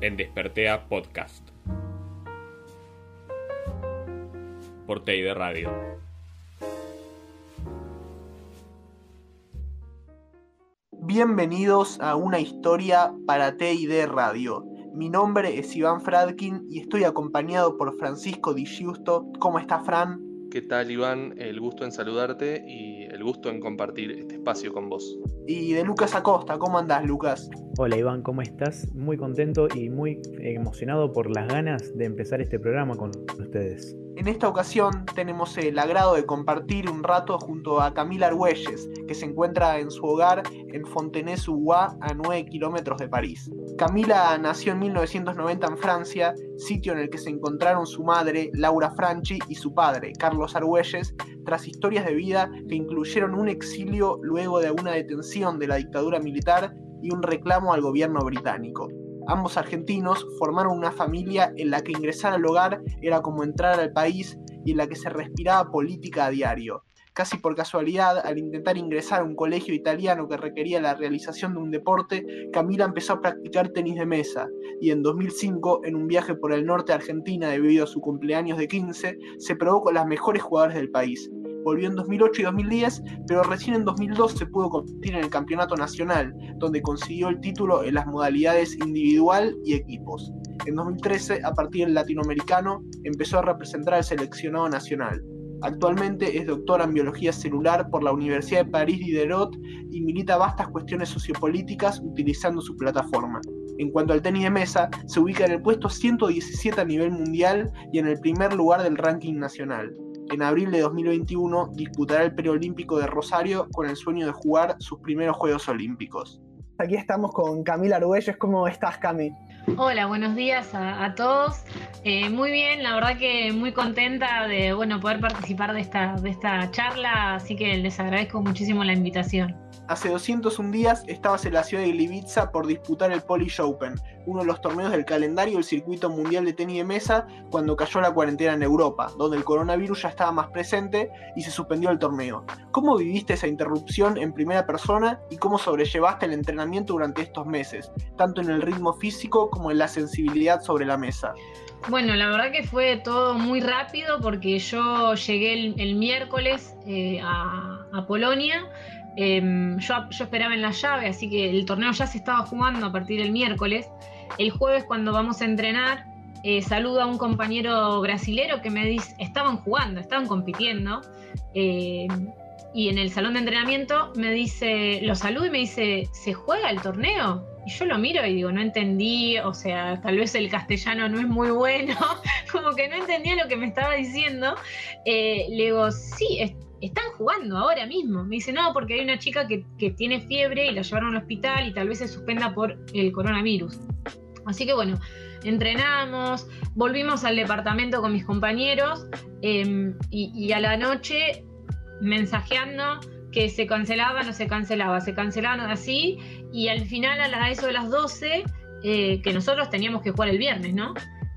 en Despertea Podcast por de Radio. Bienvenidos a una historia para TID Radio. Mi nombre es Iván Fradkin y estoy acompañado por Francisco Di Giusto. ¿Cómo está Fran? ¿Qué tal Iván? El gusto en saludarte y el gusto en compartir este espacio con vos y de Lucas Acosta. ¿Cómo andás, Lucas? Hola, Iván, ¿cómo estás? Muy contento y muy emocionado por las ganas de empezar este programa con ustedes. En esta ocasión tenemos el agrado de compartir un rato junto a Camila Argüelles, que se encuentra en su hogar en Fontenay-sous-Bois, a 9 kilómetros de París. Camila nació en 1990 en Francia, sitio en el que se encontraron su madre, Laura Franchi, y su padre, Carlos Argüelles, tras historias de vida que incluyeron un exilio luego de una detención de la dictadura militar y un reclamo al gobierno británico. Ambos argentinos formaron una familia en la que ingresar al hogar era como entrar al país y en la que se respiraba política a diario. Casi por casualidad, al intentar ingresar a un colegio italiano que requería la realización de un deporte, Camila empezó a practicar tenis de mesa y en 2005, en un viaje por el norte de Argentina debido a su cumpleaños de 15, se probó con las mejores jugadoras del país, volvió en 2008 y 2010, pero recién en 2012 pudo competir en el Campeonato Nacional, donde consiguió el título en las modalidades individual y equipos. En 2013, a partir del latinoamericano, empezó a representar al seleccionado nacional. Actualmente es doctora en biología celular por la Universidad de París Diderot y milita vastas cuestiones sociopolíticas utilizando su plataforma. En cuanto al tenis de mesa, se ubica en el puesto 117 a nivel mundial y en el primer lugar del ranking nacional en abril de 2021 disputará el preolímpico de Rosario con el sueño de jugar sus primeros Juegos Olímpicos. Aquí estamos con Camila Arguelles. ¿Cómo estás, Cami? Hola, buenos días a, todos. Eh, muy bien, la verdad que muy contenta de bueno, poder participar de esta, de esta charla, así que les agradezco muchísimo la invitación. Hace 201 días estabas en la ciudad de Gliwice por disputar el Polish Open, uno de los torneos del calendario del circuito mundial de tenis de mesa cuando cayó la cuarentena en Europa, donde el coronavirus ya estaba más presente y se suspendió el torneo. ¿Cómo viviste esa interrupción en primera persona y cómo sobrellevaste el entrenamiento durante estos meses, tanto en el ritmo físico como en la sensibilidad sobre la mesa? Bueno, la verdad que fue todo muy rápido porque yo llegué el, miércoles eh, a, a Polonia Em, yo, esperaba en la llave, así que el torneo ya se estaba jugando a partir del miércoles. El jueves cuando vamos a entrenar, eh, saludo a un compañero brasilero que me dice, estaban jugando, estaban compitiendo. Em, y en el salón de entrenamiento me dice, lo saludo y me dice, ¿se juega el torneo? Y yo lo miro y digo, no entendí, o sea, tal vez el castellano no es muy bueno, como que no entendía lo que me estaba diciendo. Eh, le digo, sí, están jugando ahora mismo. Me dice, no, porque hay una chica que, tiene fiebre y la llevaron al hospital y tal vez se suspenda por el coronavirus. Así que bueno, entrenamos, volvimos al departamento con mis compañeros em, y, a la noche mensajeando que se cancelaba, no se cancelaba, se cancelaban así y al final a, eso de las 12, eh, que nosotros teníamos que jugar el viernes, ¿no?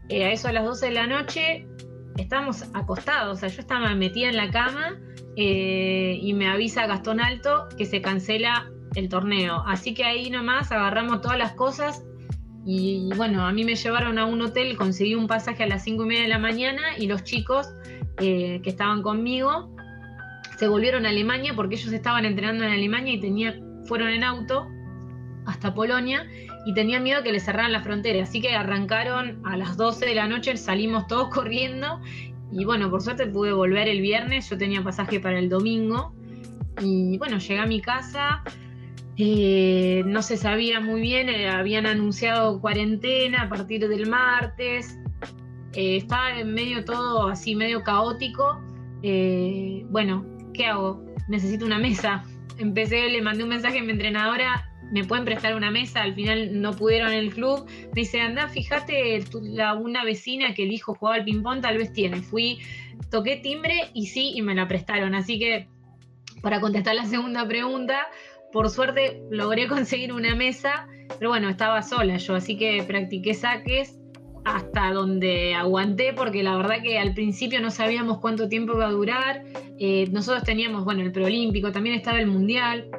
Eh, a eso de las 12 de la noche estábamos acostados, o sea, yo estaba metida en la cama eh, y me avisa Gastón Alto que se cancela el torneo. Así que ahí nomás agarramos todas las cosas y bueno, a mí me llevaron a un hotel, conseguí un pasaje a las 5 y media de la mañana y los chicos eh, que estaban conmigo se volvieron a Alemania porque ellos estaban entrenando en Alemania y fueron en auto hasta Polonia y tenían miedo que les cerraran la frontera. Así que arrancaron a las 12 de la noche, salimos todos corriendo y bueno, por suerte pude volver el viernes, yo tenía pasaje para el domingo. Y bueno, llegué a mi casa, eh, no se sabía muy bien, eh, habían anunciado cuarentena a partir del martes. Eh, estaba en medio todo así, medio caótico. bueno, ¿qué hago? Necesito una mesa. Empecé, le mandé un mensaje a mi entrenadora, me pueden prestar una mesa, al final no pudieron en el club. Me dice, anda, fíjate, la, una vecina que el hijo jugaba al ping-pong tal vez tiene. Fui, toqué timbre y sí, y me la prestaron. Así que, para contestar la segunda pregunta, por suerte logré conseguir una mesa, pero bueno, estaba sola yo, así que practiqué saques hasta donde aguanté, porque la verdad que al principio no sabíamos cuánto tiempo iba a durar. Eh, nosotros teníamos, bueno, el preolímpico, también estaba el mundial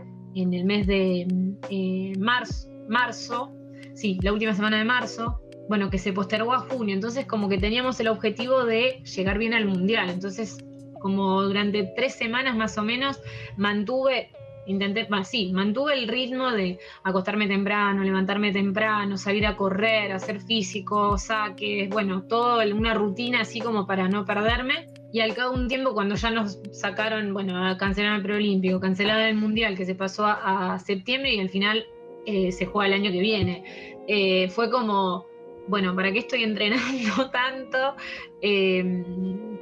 en el mes de eh, marzo, marzo, sí, la última semana de marzo, bueno, que se postergó a junio, entonces como que teníamos el objetivo de llegar bien al mundial, entonces como durante tres semanas más o menos mantuve intenté, sí, mantuve el ritmo de acostarme temprano, levantarme temprano, salir a correr, hacer físico, saques, bueno, todo una rutina así como para no perderme. Y al cabo de un tiempo, cuando ya nos sacaron, bueno, cancelaron el preolímpico, cancelaron el mundial, que se pasó a, septiembre y al final eh, se juega el año que viene, eh, fue como, bueno, ¿para qué estoy entrenando tanto? Eh,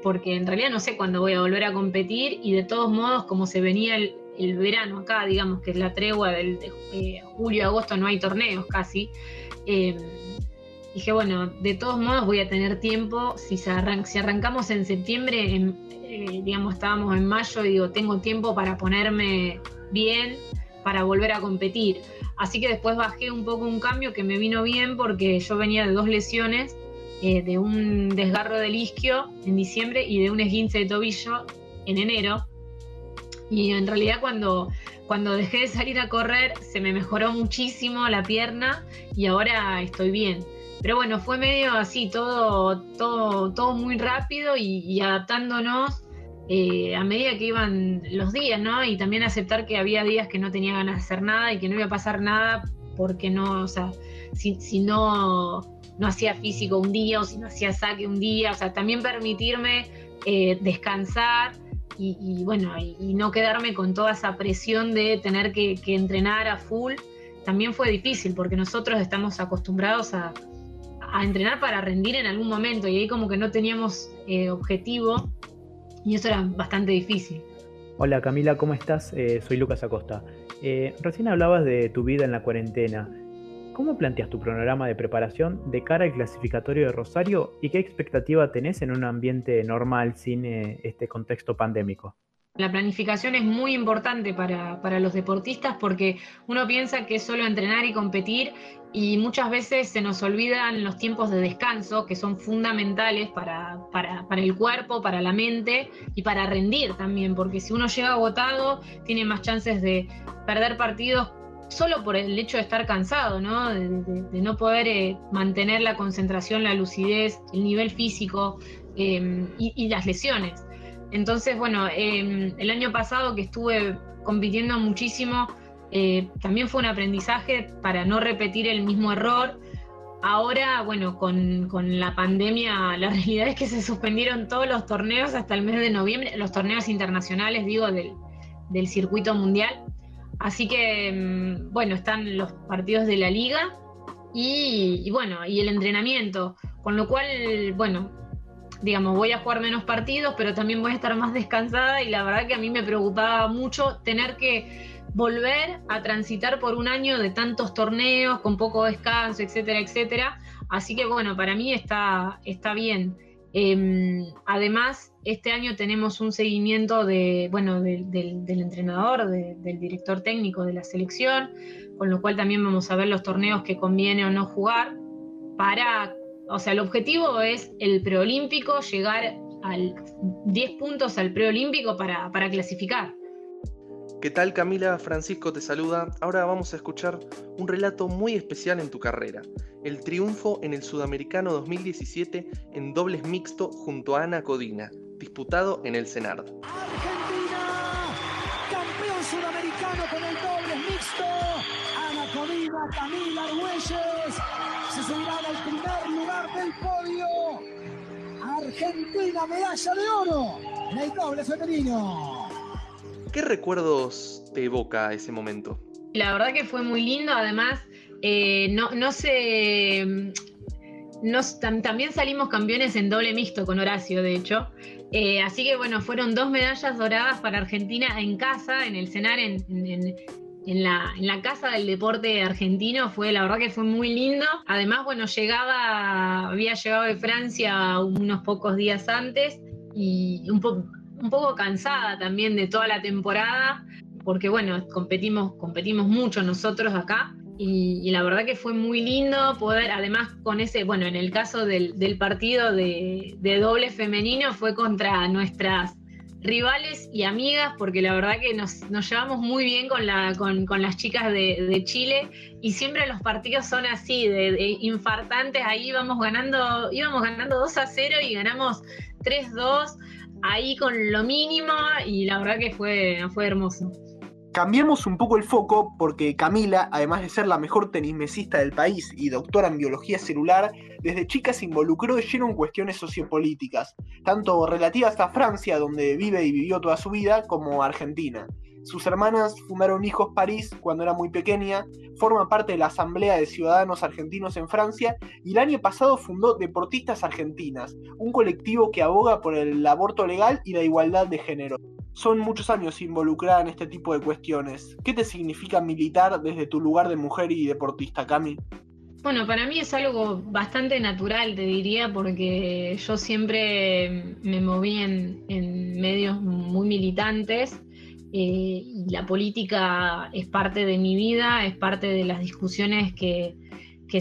porque en realidad no sé cuándo voy a volver a competir y de todos modos, como se venía el, verano acá, digamos que es la tregua del de, eh, julio, agosto, no hay torneos casi. Eh, dije, bueno, de todos modos voy a tener tiempo, si, si arrancamos en septiembre, eh, digamos, estábamos en mayo, y digo, tengo tiempo para ponerme bien, para volver a competir. Así que después bajé un poco un cambio que me vino bien porque yo venía de dos lesiones, de un desgarro del isquio en diciembre y de un esguince de tobillo en enero. Y en realidad cuando, cuando dejé de salir a correr se me mejoró muchísimo la pierna y ahora estoy bien. Pero bueno, fue medio así, todo, todo, todo muy rápido y, adaptándonos eh, a medida que iban los días, ¿no? Y también aceptar que había días que no tenía ganas de hacer nada y que no iba a pasar nada porque no, o sea, si, si no, no hacía físico un día o si no hacía saque un día, o sea, también permitirme eh, descansar y, bueno, y, no quedarme con toda esa presión de tener que, entrenar a full, también fue difícil porque nosotros estamos acostumbrados a, entrenar para rendir en algún momento y ahí como que no teníamos eh, objetivo y eso era bastante difícil. Hola Camila, ¿cómo estás? Eh, soy Lucas Acosta. Eh, recién hablabas de tu vida en la cuarentena. ¿Cómo planteas tu programa de preparación de cara al clasificatorio de Rosario y qué expectativa tenés en un ambiente normal sin este contexto pandémico? La planificación es muy importante para, los deportistas porque uno piensa que es solo entrenar y competir y muchas veces se nos olvidan los tiempos de descanso que son fundamentales para, para, para, el cuerpo, para la mente y para rendir también, porque si uno llega agotado tiene más chances de perder partidos solo por el hecho de estar cansado, ¿no? De, no poder eh, mantener la concentración, la lucidez, el nivel físico em, y, las lesiones. Entonces, bueno, em, el año pasado que estuve compitiendo muchísimo, eh, también fue un aprendizaje para no repetir el mismo error. Ahora, bueno, con, la pandemia, la realidad es que se suspendieron todos los torneos hasta el mes de noviembre, los torneos internacionales, digo, del, del circuito mundial. Así que, mm, bueno, están los partidos de la liga y, bueno, y el entrenamiento. Con lo cual, bueno, digamos, voy a jugar menos partidos, pero también voy a estar más descansada y la verdad que a mí me preocupaba mucho tener que volver a transitar por un año de tantos torneos, con poco descanso, etcétera, etcétera. Así que bueno, para mí está, está bien. Em, además, este año tenemos un seguimiento de, bueno, del entrenador, del director técnico de la selección, con lo cual también vamos a ver los torneos que conviene o no jugar para, o sea, el objetivo es el preolímpico, llegar al 10 puntos al preolímpico para, para clasificar. ¿Qué tal Camila? Francisco te saluda. Ahora vamos a escuchar un relato muy especial en tu carrera. El triunfo en el Sudamericano 2017 en dobles mixto junto a Ana Codina, disputado en el Senard. Argentina, campeón sudamericano con el dobles mixto. Ana Codina, Camila Argüelles se subirán al primer lugar del podio. Argentina, medalla de oro en el doble femenino. ¿Qué recuerdos te evoca ese momento? La verdad que fue muy lindo, además, eh, no, no sé. también salimos campeones en doble mixto con Horacio, de hecho. Eh, así que bueno, fueron dos medallas doradas para Argentina en casa, en el cenar, en, en la, en la casa del deporte argentino, fue la verdad que fue muy lindo. Además, bueno, llegaba, había llegado de Francia unos pocos días antes y un, un poco cansada también de toda la temporada, porque bueno, competimos, competimos mucho nosotros acá. Y, la verdad que fue muy lindo poder, además con ese, bueno, en el caso del, del partido de, de doble femenino fue contra nuestras rivales y amigas, porque la verdad que nos, llevamos muy bien con, la, con, las chicas de, Chile y siempre los partidos son así, de, infartantes, ahí vamos ganando, íbamos ganando 2 a 0 y ganamos 3-2, ahí con lo mínimo y la verdad que fue, fue hermoso. Cambiemos un poco el foco porque Camila, además de ser la mejor tenismesista del país y doctora en biología celular, desde chica se involucró de lleno en cuestiones sociopolíticas, tanto relativas a Francia, donde vive y vivió toda su vida, como Argentina. Sus hermanas fundaron Hijos París cuando era muy pequeña, forma parte de la Asamblea de Ciudadanos Argentinos en Francia y el año pasado fundó Deportistas Argentinas, un colectivo que aboga por el aborto legal y la igualdad de género son muchos años involucrada en este tipo de cuestiones. ¿Qué te significa militar desde tu lugar de mujer y deportista, Cami? Bueno, para mí es algo bastante natural, te diría, porque yo siempre me moví en, medios muy militantes eh, y la política es parte de mi vida, es parte de las discusiones que,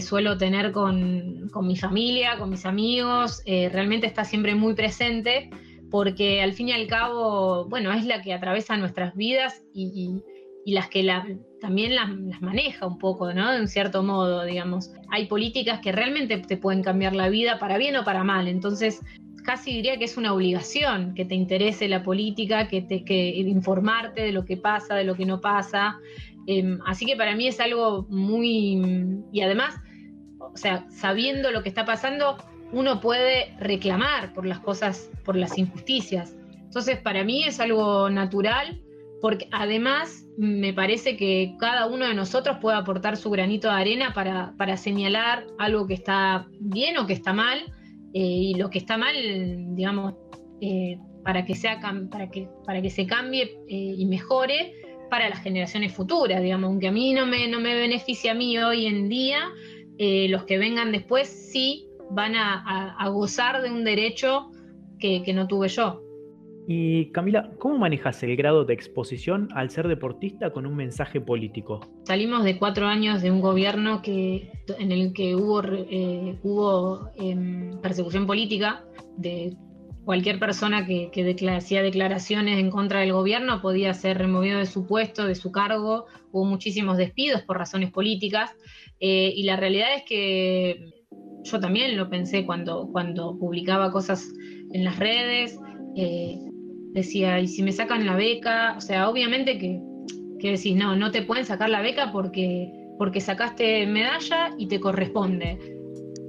suelo tener con, mi familia, con mis amigos, eh, realmente está siempre muy presente porque al fin y al cabo, bueno, es la que atraviesa nuestras vidas y, las que también las, maneja un poco, ¿no? De un cierto modo, digamos. Hay políticas que realmente te pueden cambiar la vida para bien o para mal, entonces casi diría que es una obligación que te interese la política, que te que informarte de lo que pasa, de lo que no pasa. Em, así que para mí es algo muy... Y además, o sea, sabiendo lo que está pasando, uno puede reclamar por las cosas, por las injusticias. Entonces, para mí es algo natural, porque además me parece que cada uno de nosotros puede aportar su granito de arena para, señalar algo que está bien o que está mal, eh, y lo que está mal, digamos, eh, para, que para, que, para que se cambie eh, y mejore para las generaciones futuras, digamos, aunque a mí no me, no me beneficia a mí hoy en día, los que vengan después sí van a, gozar de un derecho que, no tuve yo. Y Camila, ¿cómo manejas el grado de exposición al ser deportista con un mensaje político? Salimos de cuatro años de un gobierno que, en el que hubo, eh, hubo em, persecución política de cualquier persona que, hacía declaraciones en contra del gobierno podía ser removido de su puesto, de su cargo. Hubo muchísimos despidos por razones políticas. Eh, y la realidad es que yo también lo pensé cuando, cuando publicaba cosas en las redes, eh, decía, ¿y si me sacan la beca? O sea, obviamente que, que decís, no, no te pueden sacar la beca porque, porque sacaste medalla y te corresponde.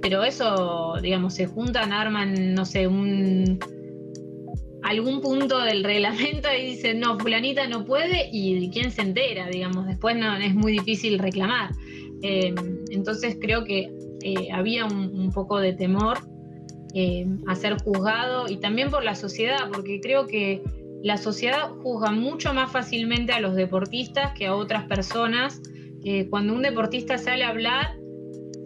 Pero eso, digamos, se juntan, arman, no sé, un algún punto del reglamento y dicen, no, fulanita no puede y quién se entera, digamos, después no es muy difícil reclamar. Eh, entonces creo que eh, había un, poco de temor eh, a ser juzgado y también por la sociedad, porque creo que la sociedad juzga mucho más fácilmente a los deportistas que a otras personas. cuando un deportista sale a hablar,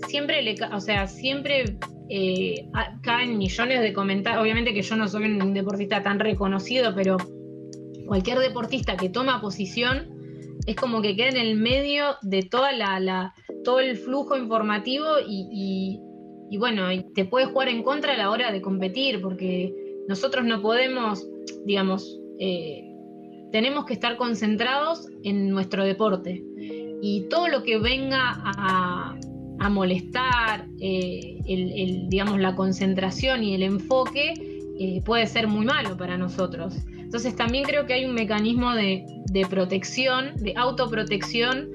siempre le, o sea, siempre eh, caen millones de comentarios. Obviamente que yo no soy un deportista tan reconocido, pero cualquier deportista que toma posición es como que queda en el medio de toda la, todo el flujo informativo y, bueno, te puede jugar en contra a la hora de competir, porque nosotros no podemos, digamos, eh, tenemos que estar concentrados en nuestro deporte. Y todo lo que venga a, molestar eh, el, digamos, la concentración y el enfoque eh, puede ser muy malo para nosotros. Entonces también creo que hay un mecanismo de, de protección, de autoprotección.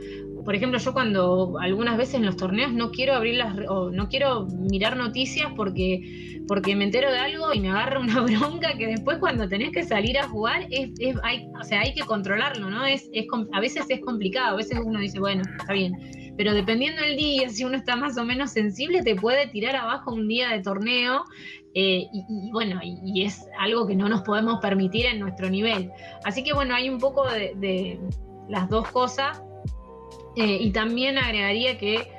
Por ejemplo, yo cuando algunas veces en los torneos no quiero abrir las o no quiero mirar noticias porque, porque me entero de algo y me agarra una bronca que después cuando tenés que salir a jugar es, hay, o sea, hay que controlarlo, ¿no? Es, es, a veces es complicado, a veces uno dice, bueno, está bien pero dependiendo del día, si uno está más o menos sensible, te puede tirar abajo un día de torneo eh, y, bueno, y, es algo que no nos podemos permitir en nuestro nivel. Así que bueno, hay un poco de, las dos cosas Eh, y también agregaría que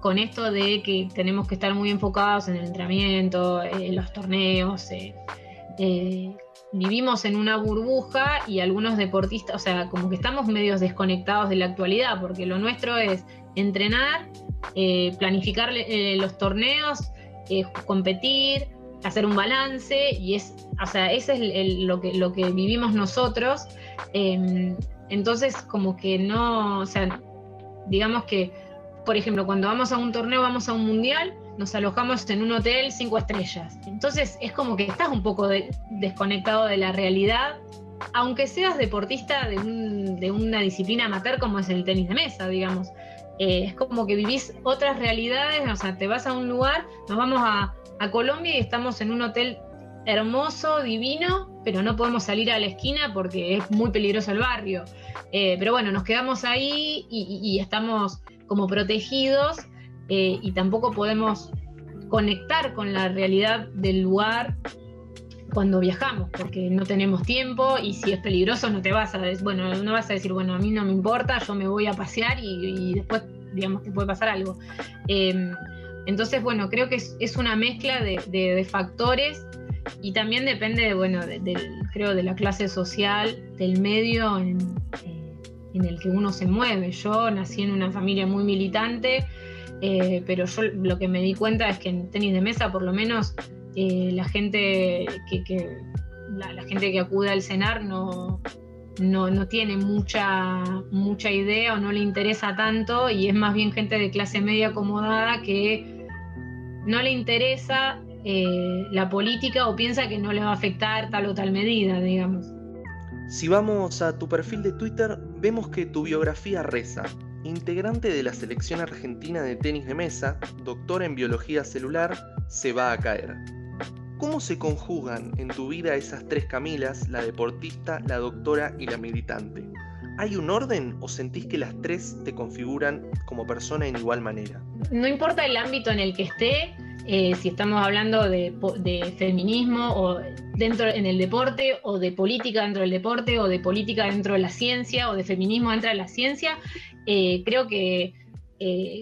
con esto de que tenemos que estar muy enfocados en el entrenamiento, en los torneos, vivimos en una burbuja y algunos deportistas, o sea, como que estamos medios desconectados de la actualidad, porque lo nuestro es entrenar, eh, planificar eh, los torneos, eh, competir, hacer un balance, y es, o sea, ese es lo, que, lo que vivimos nosotros. Entonces, como que no, o sea, digamos que, por ejemplo, cuando vamos a un torneo, vamos a un mundial, nos alojamos en un hotel cinco estrellas. Entonces es como que estás un poco desconectado de la realidad, aunque seas deportista de, una disciplina amateur como es el tenis de mesa, digamos. Eh, es como que vivís otras realidades, o sea, te vas a un lugar, nos vamos a, Colombia y estamos en un hotel hermoso, divino, pero no podemos salir a la esquina porque es muy peligroso el barrio. Eh, pero bueno, nos quedamos ahí y estamos como protegidos eh, y tampoco podemos conectar con la realidad del lugar cuando viajamos, porque no tenemos tiempo y si es peligroso no te vas a, bueno, no vas a decir, bueno, a mí no me importa, yo me voy a pasear y, después, digamos, que puede pasar algo. Em, entonces, bueno, creo que es, una mezcla de, factores y también depende, bueno, creo, de la clase social, del medio en, el que uno se mueve. Yo nací en una familia muy militante, eh, pero yo lo que me di cuenta es que en tenis de mesa, por lo menos, eh, la gente que, la, gente que acude al cenar no, no, tiene mucha, mucha idea o no le interesa tanto y es más bien gente de clase media acomodada que no le interesa eh, la política o piensa que no le va a afectar tal o tal medida, digamos. Si vamos a tu perfil de Twitter, vemos que tu biografía reza integrante de la selección argentina de tenis de mesa, doctora en biología celular, se va a caer. ¿Cómo se conjugan en tu vida esas tres Camilas, la deportista, la doctora y la militante? ¿Hay un orden o sentís que las tres te configuran como persona en igual manera? No importa el ámbito en el que esté, eh, si estamos hablando de, feminismo o dentro en el deporte o de política dentro del deporte o de política dentro de la ciencia o de feminismo dentro de la ciencia, eh, creo que eh,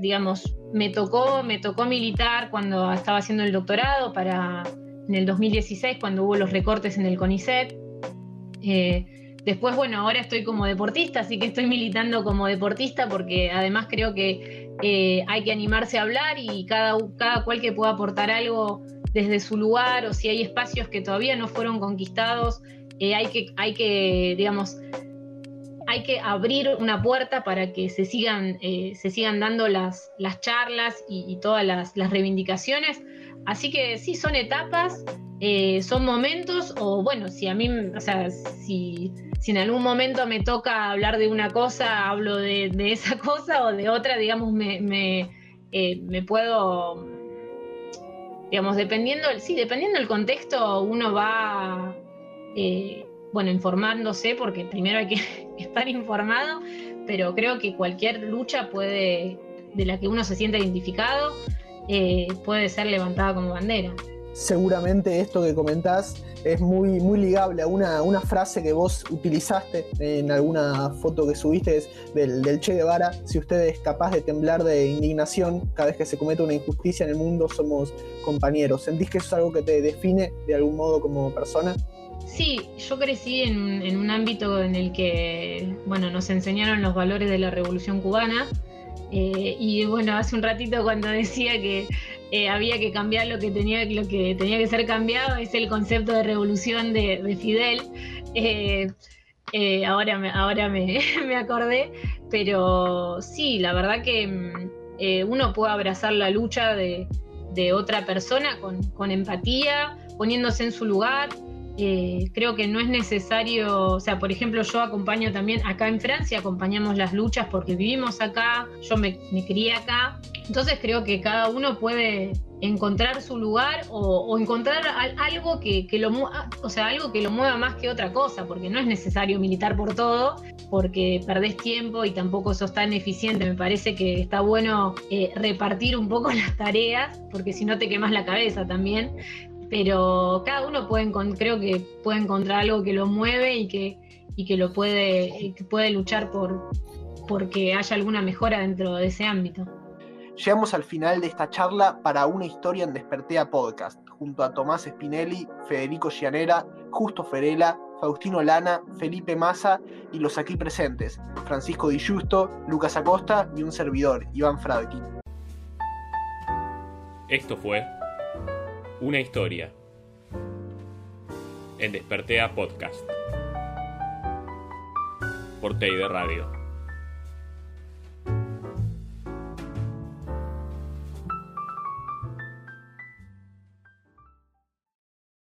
digamos me tocó me tocó militar cuando estaba haciendo el doctorado para en el 2016 cuando hubo los recortes en el CONICET. Después, bueno, ahora estoy como deportista, así que estoy militando como deportista porque además creo que eh, hay que animarse a hablar y cada, cada cual que pueda aportar algo desde su lugar o si hay espacios que todavía no fueron conquistados, eh, hay, que, hay que, digamos, hay que abrir una puerta para que se sigan, eh, se sigan dando las, las charlas y, todas las, las, reivindicaciones. Así que sí, son etapas, son momentos, o bueno, si a mí, o sea, si si en algún momento me toca hablar de una cosa, hablo de, esa cosa o de otra, digamos, me, eh, puedo, digamos, dependiendo, sí, dependiendo del contexto, uno va, eh, bueno, informándose, porque primero hay que estar informado, pero creo que cualquier lucha puede, de la que uno se sienta identificado, eh, puede ser levantada como bandera seguramente esto que comentás es muy, muy ligable a una, una, frase que vos utilizaste en alguna foto que subiste del, del, Che Guevara. Si usted es capaz de temblar de indignación cada vez que se comete una injusticia en el mundo, somos compañeros. ¿Sentís que eso es algo que te define de algún modo como persona? Sí, yo crecí en, en un ámbito en el que bueno, nos enseñaron los valores de la revolución cubana. Eh, y bueno, hace un ratito cuando decía que eh, había que cambiar lo que tenía, que tenía que ser cambiado, es el concepto de revolución de, Fidel. Eh, ahora me, ahora me, acordé, pero sí, la verdad que mm, uno puede abrazar la lucha de, otra persona con, empatía, poniéndose en su lugar. Creo que no es necesario, o sea, por ejemplo, yo acompaño también acá en Francia, acompañamos las luchas porque vivimos acá, yo me, me crié acá, entonces creo que cada uno puede encontrar su lugar o, encontrar algo que, lo o sea, algo que lo mueva más que otra cosa, porque no es necesario militar por todo, porque perdés tiempo y tampoco sos tan eficiente. Me parece que está bueno eh, repartir un poco las tareas, porque si no te quemas la cabeza también. Pero cada uno puede, creo que puede encontrar algo que lo mueve y que, y que lo puede, que puede luchar por, porque haya alguna mejora dentro de ese ámbito. Llegamos al final de esta charla para una historia en Despertea Podcast, junto a Tomás Spinelli, Federico Gianera, Justo Ferela, Faustino Lana, Felipe Massa y los aquí presentes, Francisco Di Justo, Lucas Acosta y un servidor, Iván Fradkin. Esto fue Una historia en Despertea Podcast por Teide Radio.